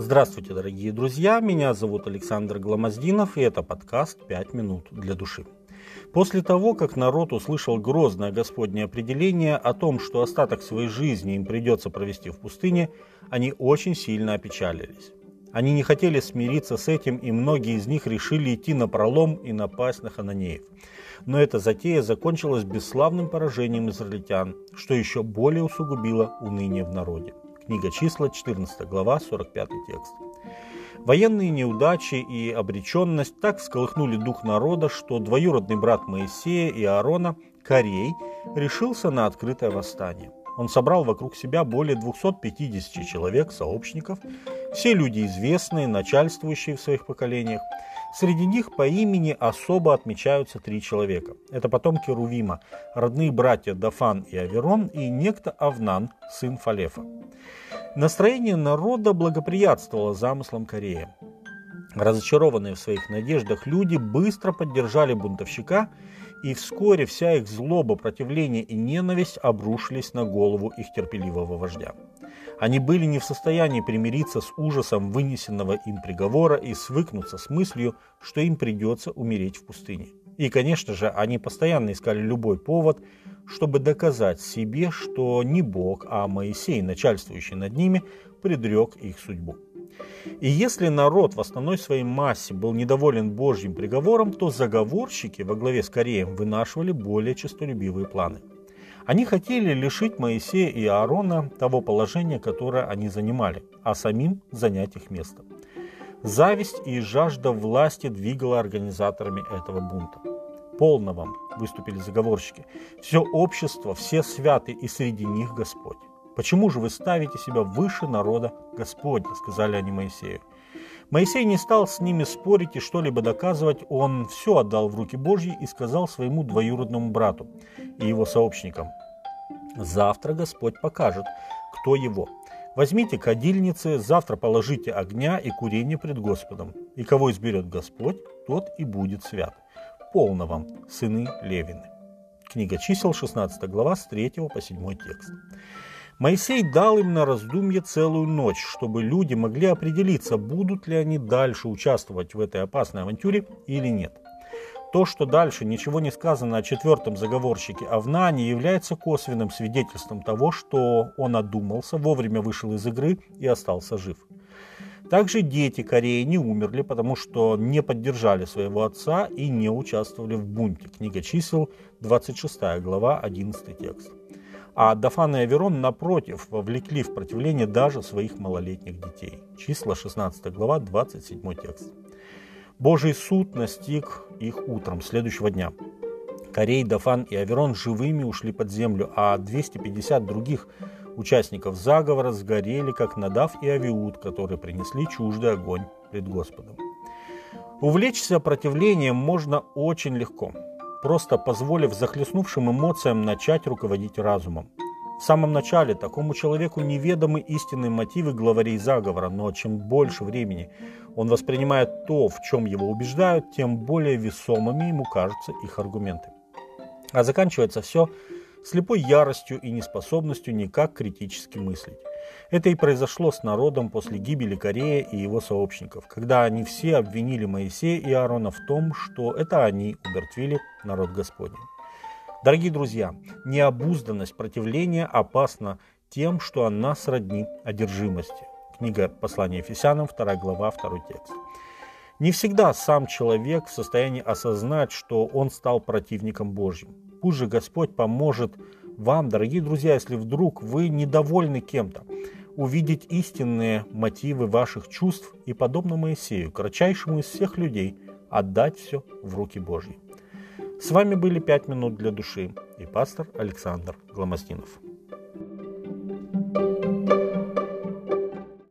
Здравствуйте, дорогие друзья! Меня зовут Александр Гламоздинов, и это подкаст «Пять минут для души». После того, как народ услышал грозное Господнее определение о том, что остаток своей жизни им придется провести в пустыне, они очень сильно опечалились. Они не хотели смириться с этим, и многие из них решили идти на пролом и напасть на хананеев. Но эта затея закончилась бесславным поражением израильтян, что еще более усугубило уныние в народе. Книга числа, 14 глава, 45 текст. Военные неудачи и обреченность так всколыхнули дух народа, что двоюродный брат Моисея и Аарона, Корей, решился на открытое восстание. Он собрал вокруг себя более 250 человек, сообщников, все люди известные, начальствующие в своих поколениях. Среди них по имени особо отмечаются три человека. Это потомки Рувима, родные братья Дафан и Аверон и некто Авнан, сын Фалефа. Настроение народа благоприятствовало замыслам Корея. Разочарованные в своих надеждах люди быстро поддержали бунтовщика, и вскоре вся их злоба, противление и ненависть обрушились на голову их терпеливого вождя. Они были не в состоянии примириться с ужасом вынесенного им приговора и свыкнуться с мыслью, что им придется умереть в пустыне. И, конечно же, они постоянно искали любой повод, чтобы доказать себе, что не Бог, а Моисей, начальствующий над ними, предрек их судьбу. И если народ в основной своей массе был недоволен Божьим приговором, то заговорщики во главе с Кореем вынашивали более честолюбивые планы – они хотели лишить Моисея и Аарона того положения, которое они занимали, а самим занять их место. Зависть и жажда власти двигала организаторами этого бунта. «Полно вам», – выступили заговорщики, – «все общество, все святы, и среди них Господь». «Почему же вы ставите себя выше народа Господня?» – сказали они Моисею. Моисей не стал с ними спорить и что-либо доказывать, он все отдал в руки Божьи и сказал своему двоюродному брату и его сообщникам, «Завтра Господь покажет, кто его. Возьмите кадильницы, завтра положите огня и курение пред Господом, и кого изберет Господь, тот и будет свят. Полно вам, сыны Левины». Книга чисел, 16 глава, с 3 по 7 текст. Моисей дал им на раздумье целую ночь, чтобы люди могли определиться, будут ли они дальше участвовать в этой опасной авантюре или нет. То, что дальше ничего не сказано о четвертом заговорщике Авнане, является косвенным свидетельством того, что он одумался, вовремя вышел из игры и остался жив. Также дети Кореи не умерли, потому что не поддержали своего отца и не участвовали в бунте. Книга чисел, 26 глава, 11 текст. А Дафан и Аверон, напротив, вовлекли в противление даже своих малолетних детей. Числа 16 глава, 27 текст. Божий суд настиг их утром следующего дня. Корей, Дафан и Аверон живыми ушли под землю, а 250 других участников заговора сгорели, как Надав и Авиуд, которые принесли чуждый огонь пред Господом. Увлечься противлением можно очень легко – просто позволив захлестнувшим эмоциям начать руководить разумом. В самом начале такому человеку неведомы истинные мотивы главарей заговора, но чем больше времени он воспринимает то, в чем его убеждают, тем более весомыми ему кажутся их аргументы. А заканчивается все слепой яростью и неспособностью никак критически мыслить. Это и произошло с народом после гибели Корея и его сообщников, когда они все обвинили Моисея и Аарона в том, что это они умертвили народ Господень. Дорогие друзья, необузданность противления опасна тем, что она сродни одержимости. Книга послания Ефесянам, 2 глава, 2 текст. Не всегда сам человек в состоянии осознать, что он стал противником Божьим. Пусть же Господь поможет вам, дорогие друзья, если вдруг вы недовольны кем-то, увидеть истинные мотивы ваших чувств и, подобно Моисею, кратчайшему из всех людей, отдать все в руки Божьи. С вами были «Пять минут для души» и пастор Александр Гломоздинов.